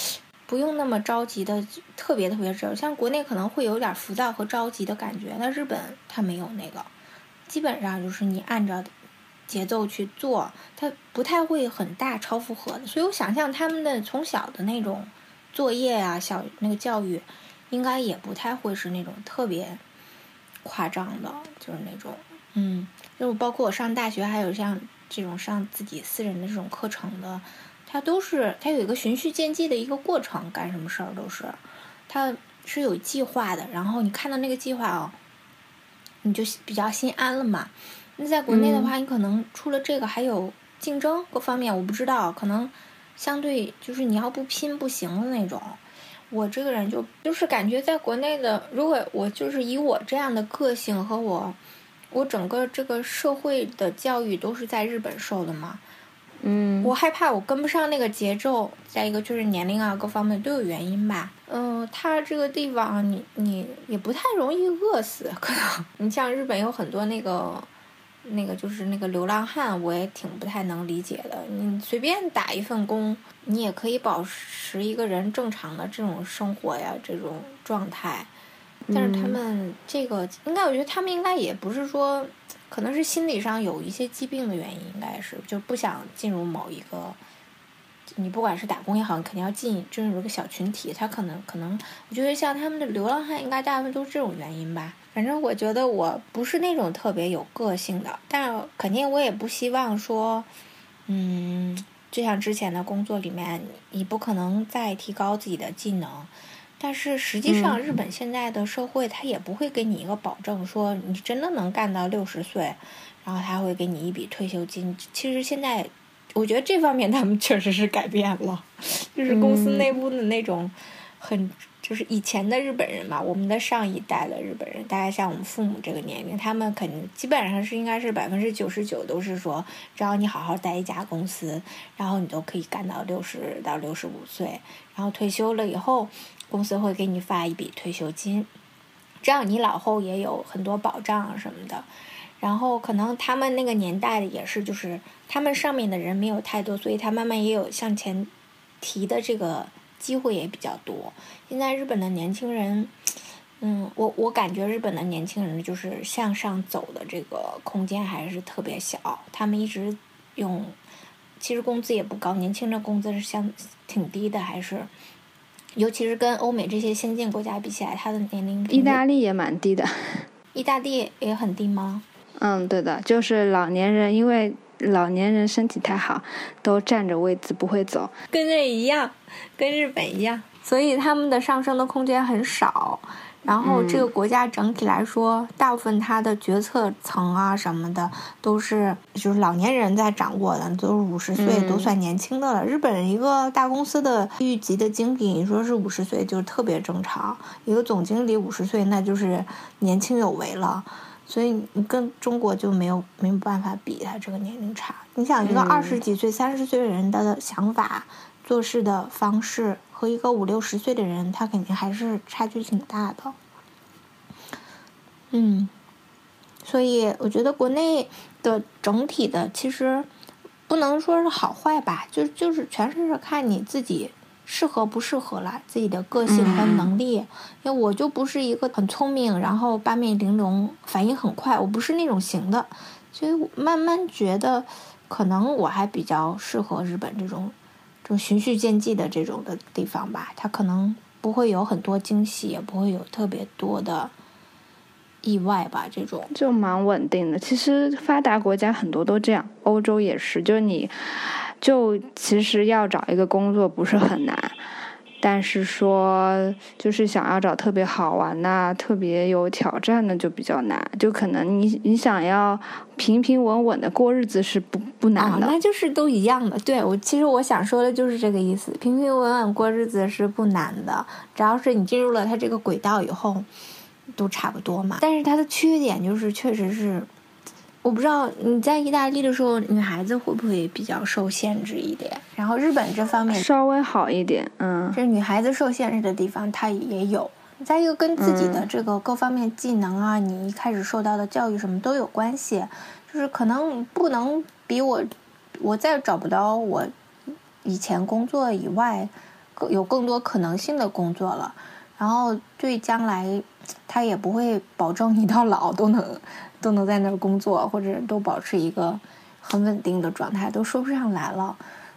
不用那么着急的，特别特别着。像国内可能会有点浮躁和着急的感觉，但日本它没有那个，基本上就是你按照。节奏去做，他不太会很大超负荷的，所以我想象他们的从小的那种作业啊，小那个教育，应该也不太会是那种特别夸张的，就是那种，嗯，就包括我上大学，还有像这种上自己私人的这种课程的，它都是它有一个循序渐进的一个过程，干什么事儿都是，它是有计划的，然后你看到那个计划哦，你就比较心安了嘛。那在国内的话，你可能除了这个还有竞争各方面，我不知道，可能相对就是你要不拼不行的那种。我这个人就就是感觉在国内的，如果我就是以我这样的个性和我，我整个这个社会的教育都是在日本受的嘛，嗯，我害怕我跟不上那个节奏。再一个就是年龄啊，各方面都有原因吧。嗯，他这个地方你你也不太容易饿死，可能你像日本有很多那个。那个就是那个流浪汉，我也挺不太能理解的。你随便打一份工，你也可以保持一个人正常的这种生活呀，这种状态。但是他们这个，应该我觉得他们应该也不是说，可能是心理上有一些疾病的原因，应该是就不想进入某一个。你不管是打工也好，你肯定要进进入一个小群体。他可能可能，我觉得像他们的流浪汉，应该大部分都是这种原因吧。反正我觉得我不是那种特别有个性的，但肯定我也不希望说，嗯，就像之前的工作里面，你不可能再提高自己的技能。但是实际上，日本现在的社会，他也不会给你一个保证，说你真的能干到六十岁，然后他会给你一笔退休金。其实现在。我觉得这方面他们确实是改变了，就是公司内部的那种很，就是以前的日本人嘛，我们的上一代的日本人，大概像我们父母这个年龄，他们肯定基本上是应该是百分之九十九都是说，只要你好好待一家公司，然后你都可以干到六十到六十五岁，然后退休了以后，公司会给你发一笔退休金，这样你老后也有很多保障什么的。然后可能他们那个年代的也是，就是他们上面的人没有太多，所以他慢慢也有向前提的这个机会也比较多。现在日本的年轻人，嗯，我我感觉日本的年轻人就是向上走的这个空间还是特别小。他们一直用，其实工资也不高，年轻人工资是相挺低的，还是，尤其是跟欧美这些先进国家比起来，他的年龄。意大利也蛮低的。意大利也很低吗？嗯，对的，就是老年人，因为老年人身体太好，都占着位子不会走，跟这一样，跟日本一样，所以他们的上升的空间很少。然后这个国家整体来说，大部分他的决策层啊什么的，都是就是老年人在掌握的，都是五十岁都算年轻的了。日本一个大公司的一级的经理，你说是五十岁就特别正常，一个总经理五十岁那就是年轻有为了。所以你跟中国就没有没有办法比，他这个年龄差。你想一个二十几岁、三十岁的人的想法、做事的方式，和一个五六十岁的人，他肯定还是差距挺大的。嗯，所以我觉得国内的整体的其实不能说是好坏吧，就就是全是看你自己。适合不适合了，自己的个性和能力。因为我就不是一个很聪明，然后八面玲珑、反应很快，我不是那种型的。所以慢慢觉得，可能我还比较适合日本这种，这种循序渐进的这种的地方吧。它可能不会有很多惊喜，也不会有特别多的意外吧。这种就蛮稳定的。其实发达国家很多都这样，欧洲也是，就是你。就其实要找一个工作不是很难，但是说就是想要找特别好玩呐、特别有挑战的就比较难。就可能你你想要平平稳稳的过日子是不不难的，那就是都一样的。对我其实我想说的就是这个意思，平平稳稳过日子是不难的，只要是你进入了它这个轨道以后，都差不多嘛。但是它的缺点就是确实是。我不知道你在意大利的时候，女孩子会不会比较受限制一点？然后日本这方面稍微好一点，嗯，这女孩子受限制的地方它也有。再一个跟自己的这个各方面技能啊，你一开始受到的教育什么都有关系。就是可能不能比我，我再找不到我以前工作以外有更多可能性的工作了。然后对将来，他也不会保证你到老都能。都能在那儿工作，或者都保持一个很稳定的状态，都说不上来了。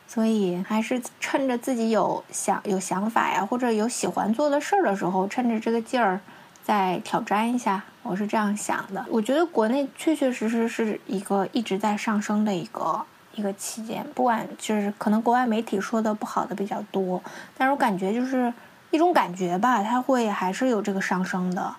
所以还是趁着自己有想有想法呀，或者有喜欢做的事儿的时候，趁着这个劲儿再挑战一下。我是这样想的。我觉得国内确确实实是一个一直在上升的一个一个期间，不管就是可能国外媒体说的不好的比较多，但是我感觉就是一种感觉吧，它会还是有这个上升的。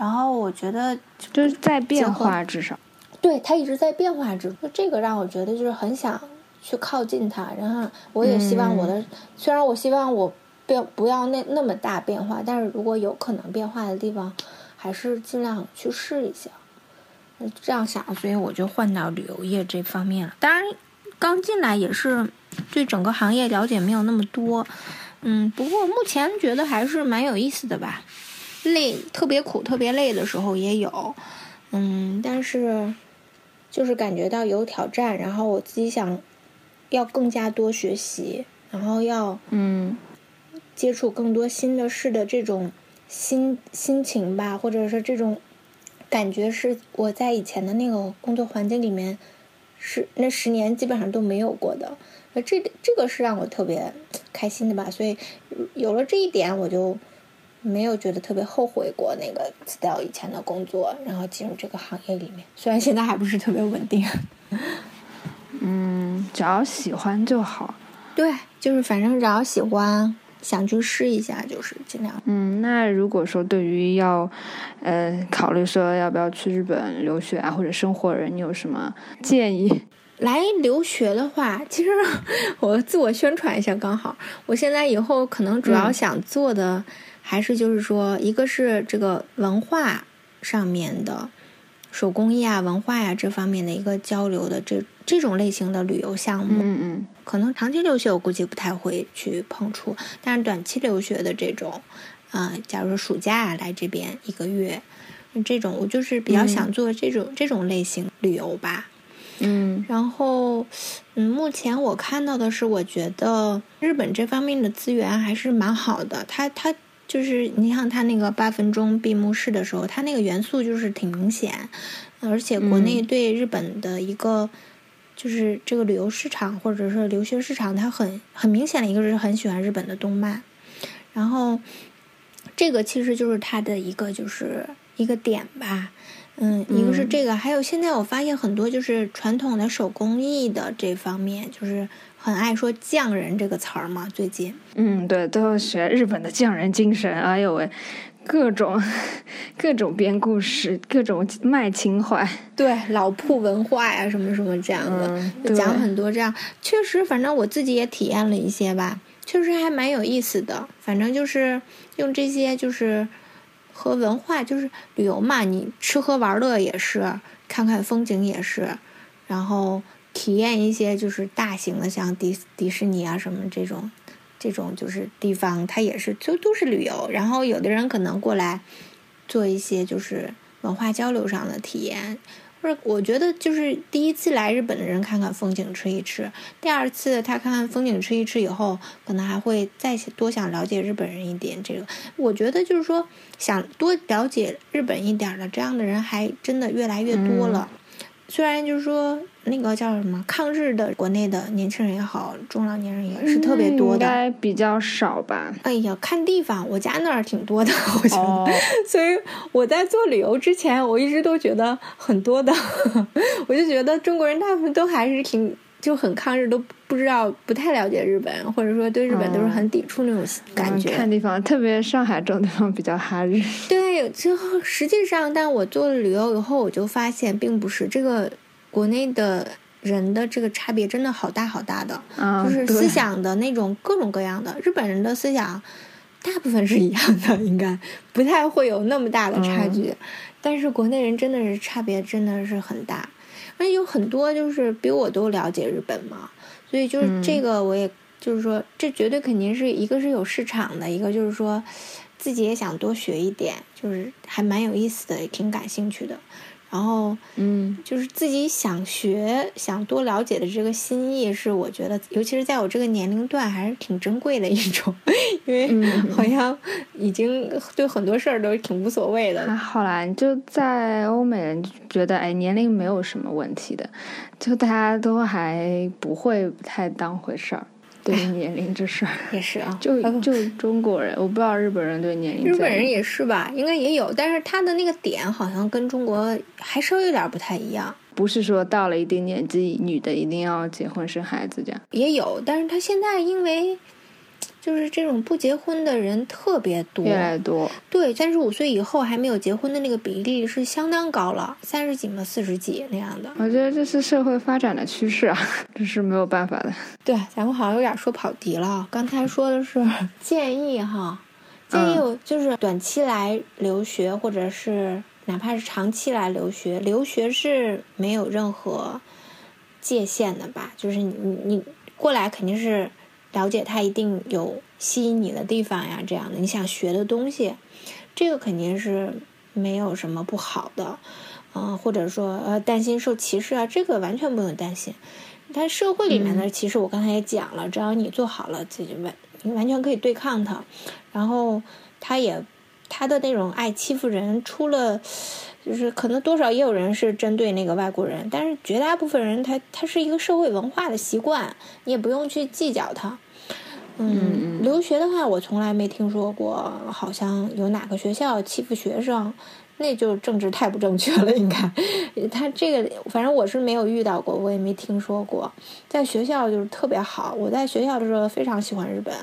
然后我觉得就是在变化，至少，对它一直在变化之中。这个让我觉得就是很想去靠近它。然后我也希望我的，虽然我希望我变不要那那么大变化，但是如果有可能变化的地方，还是尽量去试一下。这样想，所以我就换到旅游业这方面了。当然，刚进来也是对整个行业了解没有那么多，嗯，不过目前觉得还是蛮有意思的吧。累特别苦、特别累的时候也有，嗯，但是就是感觉到有挑战，然后我自己想要更加多学习，然后要嗯接触更多新的事的这种心心情吧，或者是这种感觉，是我在以前的那个工作环境里面是那十年基本上都没有过的。那，这这个是让我特别开心的吧，所以有了这一点，我就没有觉得特别后悔过那个辞掉以前的工作，然后进入这个行业里面。虽然现在还不是特别稳定，嗯，只要喜欢就好。对，就是反正只要喜欢，想去试一下，就是尽量。嗯，那如果说对于要呃考虑说要不要去日本留学啊或者生活的人，你有什么建议？来留学的话，其实 我自我宣传一下刚好。我现在以后可能主要想做的，还是就是说，一个是这个文化上面的手工艺啊、文化呀、这方面的一个交流的这这种类型的旅游项目。嗯嗯可能长期留学我估计不太会去碰触，但是短期留学的这种，啊、假如说暑假来这边一个月，这种我就是比较想做这种、这种类型旅游吧。嗯然后，嗯，目前我看到的是，我觉得日本这方面的资源还是蛮好的。它它就是你像他那个八分钟闭幕式的时候，他那个元素就是挺明显，而且国内对日本的一个、就是这个旅游市场或者是留学市场，他很很明显的一个是很喜欢日本的动漫，然后这个其实就是他的一个就是一个点吧。嗯，一个是这个，还有现在我发现很多就是传统的手工艺的这方面，就是很爱说“匠人”这个词儿嘛。最近，嗯，对，都要学日本的匠人精神。哎呦喂，各种 各种编故事，各种卖情怀。对老铺文化呀，什么什么这样的，嗯就讲很多这样。确实，反正我自己也体验了一些吧，确实还蛮有意思的。反正就是用这些，就是和文化，就是旅游嘛，你吃喝玩乐也是，看看风景也是，然后体验一些就是大型的，像迪迪士尼啊什么这种。这种就是地方，它也是就都是旅游，然后有的人可能过来做一些就是文化交流上的体验，或者我觉得就是第一次来日本的人看看风景吃一吃，第二次他看看风景吃一吃以后，可能还会再多想了解日本人一点。这个我觉得就是说想多了解日本一点的这样的人还真的越来越多了。虽然就是说那个叫什么抗日的国内的年轻人也好，中老年人也是特别多应的。该比较少吧？哎呀，看地方，我家那儿挺多的，我觉得。哦，所以我在做旅游之前，我一直都觉得很多的，我就觉得中国人大部分都还是挺就很抗日，都不知道不太了解日本，或者说对日本都是很抵触那种感觉。嗯看地方，特别上海这种地方比较哈日。对，最后实际上，但我做了旅游以后，我就发现并不是这个国内的人的这个差别真的好大好大的，啊，就是思想的那种各种各样的。日本人的思想大部分是一样的，应该不太会有那么大的差距，但是国内人真的是差别真的是很大，而且有很多就是比我都了解日本嘛，所以就是这个我也就是说，这绝对肯定是一个是有市场的，一个就是说自己也想多学一点，就是还蛮有意思的，也挺感兴趣的。然后，嗯就是自己想学、想多了解的这个心意，是我觉得，尤其是在我这个年龄段，还是挺珍贵的一种，因为嗯好像已经对很多事儿都挺无所谓的。还好啦，就在欧美人觉得哎年龄没有什么问题的，就大家都还不会太当回事儿，对于年龄这事儿。也是啊，就就中国人，我不知道日本人对年龄日本人也是吧，应该也有，但是他的那个点好像跟中国还稍微有点不太一样。不是说到了一定年纪，女的一定要结婚生孩子这样。也有，但是他现在因为就是这种不结婚的人特别多，越来越多，对，三十五岁以后还没有结婚的那个比例是相当高了，三十几嘛，四十几那样的。我觉得这是社会发展的趋势啊，这是没有办法的。对，咱们好像有点说跑题了。刚才说的是 建议哈，建议我就是短期来留学，或者是哪怕是长期来留学，留学是没有任何界限的吧？就是你你你过来肯定是了解它，一定有吸引你的地方呀，这样的你想学的东西，这个肯定是没有什么不好的。啊，或者说呃担心受歧视啊，这个完全不用担心。他社会里面的歧视，我刚才也讲了，只要你做好了，自己完你完全可以对抗他。然后他也他的那种爱欺负人，出了就是可能多少也有人是针对那个外国人，但是绝大部分人他他是一个社会文化的习惯，你也不用去计较他。嗯，留学的话，我从来没听说过，好像有哪个学校欺负学生。那就政治太不正确了，应该，他这个反正我是没有遇到过，我也没听说过。在学校就是特别好，我在学校的时候非常喜欢日本，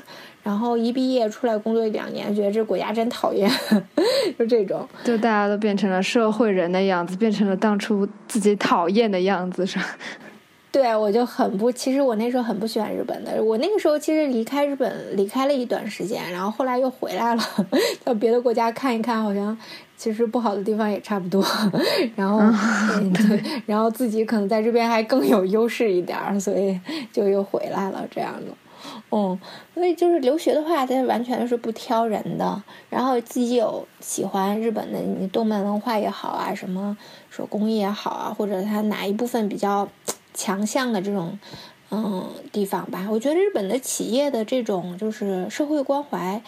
然后一毕业出来工作一两年，觉得这国家真讨厌，就这种。就大家都变成了社会人的样子，变成了当初自己讨厌的样子，是吧？对，我就很不，其实我那时候很不喜欢日本的。我那个时候其实离开日本离开了一段时间，然后后来又回来了，到别的国家看一看，好像。其实不好的地方也差不多，然后对，然后自己可能在这边还更有优势一点儿，所以就又回来了这样的。嗯，所以就是留学的话，它完全是不挑人的。然后自己有喜欢日本的你动漫文化也好啊，什么手工艺也好啊，或者它哪一部分比较强项的这种嗯地方吧，我觉得日本的企业的这种就是社会关怀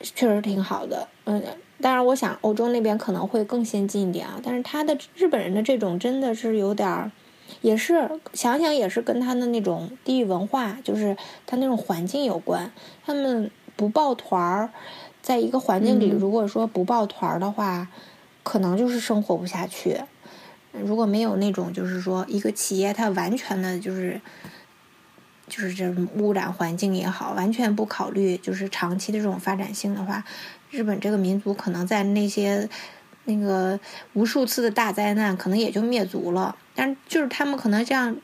确实挺好的，嗯。当然，我想欧洲那边可能会更先进一点啊。但是他的日本人的这种真的是有点儿，也是想想也是跟他的那种地域文化，就是他那种环境有关。他们不抱团儿，在一个环境里，如果说不抱团儿的话，可能就是生活不下去。如果没有那种，就是说一个企业它完全的就是，就是这污染环境也好，完全不考虑就是长期的这种发展性的话。日本这个民族可能在那些那个无数次的大灾难，可能也就灭族了。但就是他们可能这样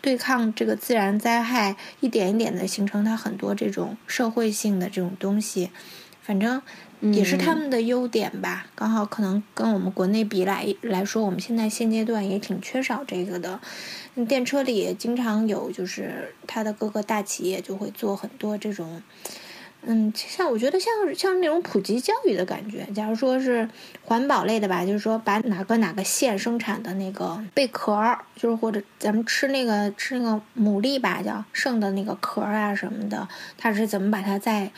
对抗这个自然灾害，一点一点的形成它很多这种社会性的这种东西，反正也是他们的优点吧。刚好可能跟我们国内比来来说，我们现在现阶段也挺缺少这个的。电车里经常有，就是它的各个大企业就会做很多这种。嗯，像我觉得像像那种普及教育的感觉。假如说是环保类的吧，就是说把哪个哪个县生产的那个贝壳，就是或者咱们吃那个吃那个牡蛎吧，叫剩的那个壳啊什么的，它是怎么把它再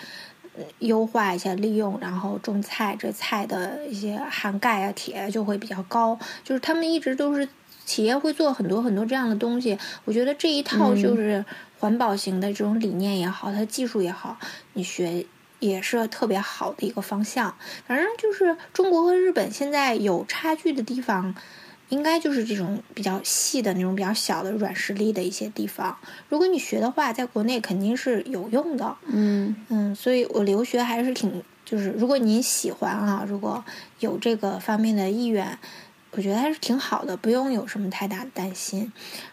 优化一下利用，然后种菜，这菜的一些含钙啊铁就会比较高。就是他们一直都是企业会做很多很多这样的东西。我觉得这一套就是。环保型的这种理念也好，它技术也好，你学也是特别好的一个方向。反正就是中国和日本现在有差距的地方，应该就是这种比较细的那种比较小的软实力的一些地方。如果你学的话，在国内肯定是有用的。嗯嗯，所以我留学还是挺就是，如果您喜欢啊，如果有这个方面的意愿，我觉得还是挺好的，不用有什么太大的担心。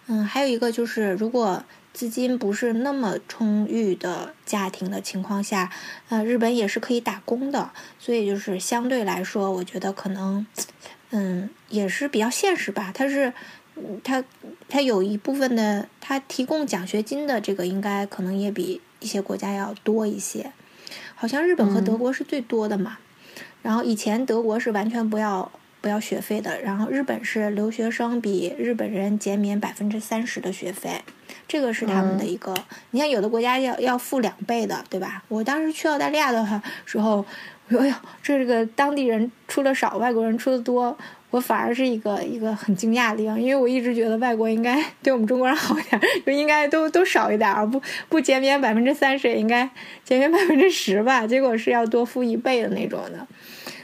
嗯，还有一个就是，如果资金不是那么充裕的家庭的情况下，呃，日本也是可以打工的，所以就是相对来说，我觉得可能，嗯，也是比较现实吧。它是，它它有一部分的，它提供奖学金的这个应该可能也比一些国家要多一些。好像日本和德国是最多的嘛。然后以前德国是完全不要不要学费的，然后日本是留学生比日本人减免百分之三十的学费。这个是他们的一个，你看有的国家要要付两倍的，对吧？我当时去澳大利亚的话 时候，我说哎呦，这个当地人出的少，外国人出的多，我反而是一个一个很惊讶的地方，因为我一直觉得外国应该 对我们中国人好一点，就应该都都少一点，而不不减免百分之三十，也应该减免百分之十吧？结果是要多付一倍的那种的，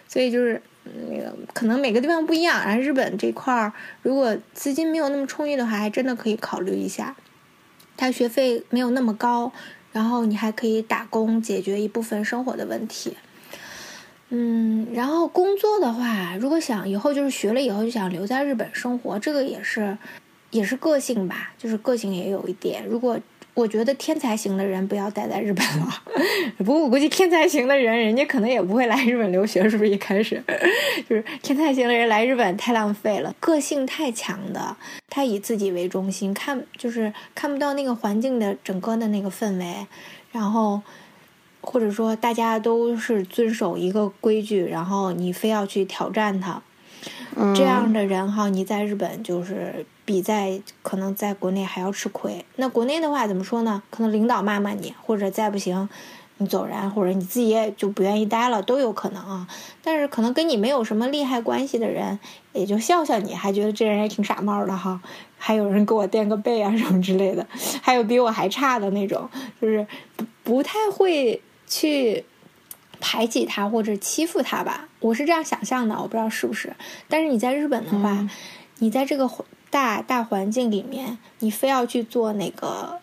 所以就是那个那个可能每个地方不一样。然后日本这块儿，如果资金没有那么充裕的话，还真的可以考虑一下。他学费没有那么高，然后你还可以打工解决一部分生活的问题。嗯，然后工作的话，如果想以后就是学了以后就想留在日本生活，这个也是也是个性吧，就是个性也有一点。如果我觉得天才型的人不要待在日本了。不过我估计天才型的人，人家可能也不会来日本留学，是不是？一开始就是天才型的人来日本太浪费了。个性太强的，他以自己为中心，看就是看不到那个环境的整个的那个氛围，然后或者说大家都是遵守一个规矩，然后你非要去挑战他。这样的人哈，你在日本就是比在可能在国内还要吃亏。那国内的话怎么说呢？可能领导骂骂你，或者再不行。你走人，或者你自己也就不愿意待了，都有可能啊。但是可能跟你没有什么利害关系的人，也就笑笑你，还觉得这人也挺傻帽的哈。还有人给我垫个背啊什么之类的，还有比我还差的那种，就是不不太会去排挤他或者欺负他吧。我是这样想象的，我不知道是不是。但是你在日本的话，你在这个大大环境里面，你非要去做那个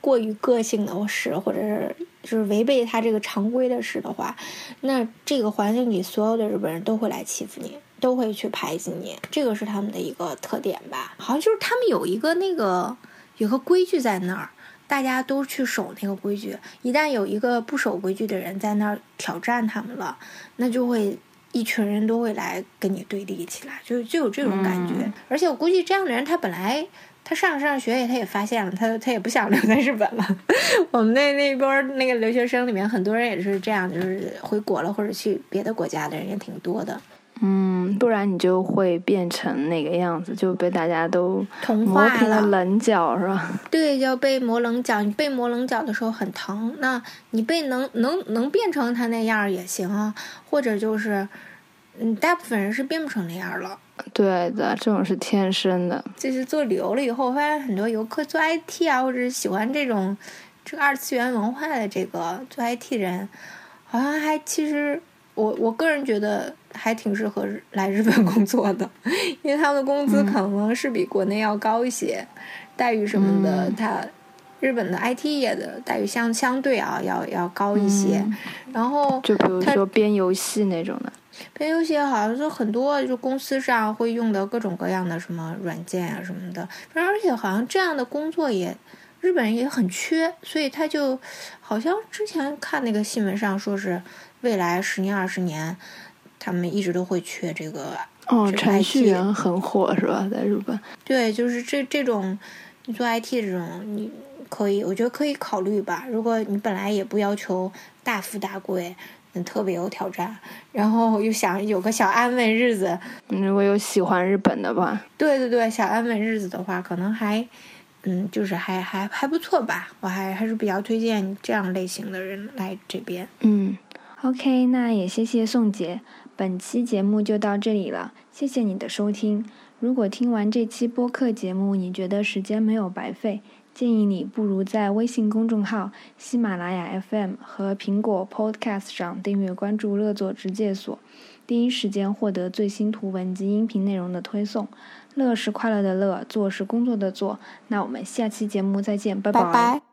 过于个性的事，或者是。就是违背他这个常规的事的话，那这个环境里所有的日本人都会来欺负你，都会去排挤你，这个是他们的一个特点吧？好像就是他们有一个那个有个规矩在那儿，大家都去守那个规矩。一旦有一个不守规矩的人在那儿挑战他们了，那就会一群人都会来跟你对立起来，就就有这种感觉。而且我估计这样的人他本来。他上着上着学，他也发现了，他他也不想留在日本了。我们那那波那个留学生里面，很多人也是这样，就是回国了或者去别的国家的人也挺多的。嗯，不然你就会变成那个样子，就被大家都同化了棱角，是吧？对，要被磨棱角。你被磨棱角的时候很疼，那你被能能能变成他那样也行啊，或者就是，嗯，大部分人是变不成那样了。对的，这种是天生的。就是做旅游了以后，发现很多游客做 IT 啊，或者喜欢这种这个二次元文化的这个做 IT 人，好像还其实我我个人觉得还挺适合来日本工作的，因为他们的工资可能是比国内要高一些，待遇什么的，他日本的 IT 业的待遇相相对啊要要高一些。然后就比如说编游戏那种的。编游戏好像是很多，就公司上会用的各种各样的什么软件啊什么的，反正而且好像这样的工作也日本人也很缺，所以他就好像之前看那个新闻上说是未来十年二十年，他们一直都会缺这个哦，程序员很火是吧，在日本？对，就是这这种你做 IT 这种，你可以，我觉得可以考虑吧。如果你本来也不要求大富大贵。嗯特别有挑战，然后又想有个小安稳日子。如果有喜欢日本的吧，对对对，小安稳日子的话，可能还，嗯，就是还还还不错吧。我还还是比较推荐这样类型的人来这边。嗯，OK，那也谢谢宋杰，本期节目就到这里了，谢谢你的收听。如果听完这期播客节目，你觉得时间没有白费。建议你不如在微信公众号、喜马拉雅 FM 和苹果 Podcast 上订阅关注“乐作直介所”，第一时间获得最新图文及音频内容的推送。乐是快乐的乐，做是工作的做。那我们下期节目再见，拜拜。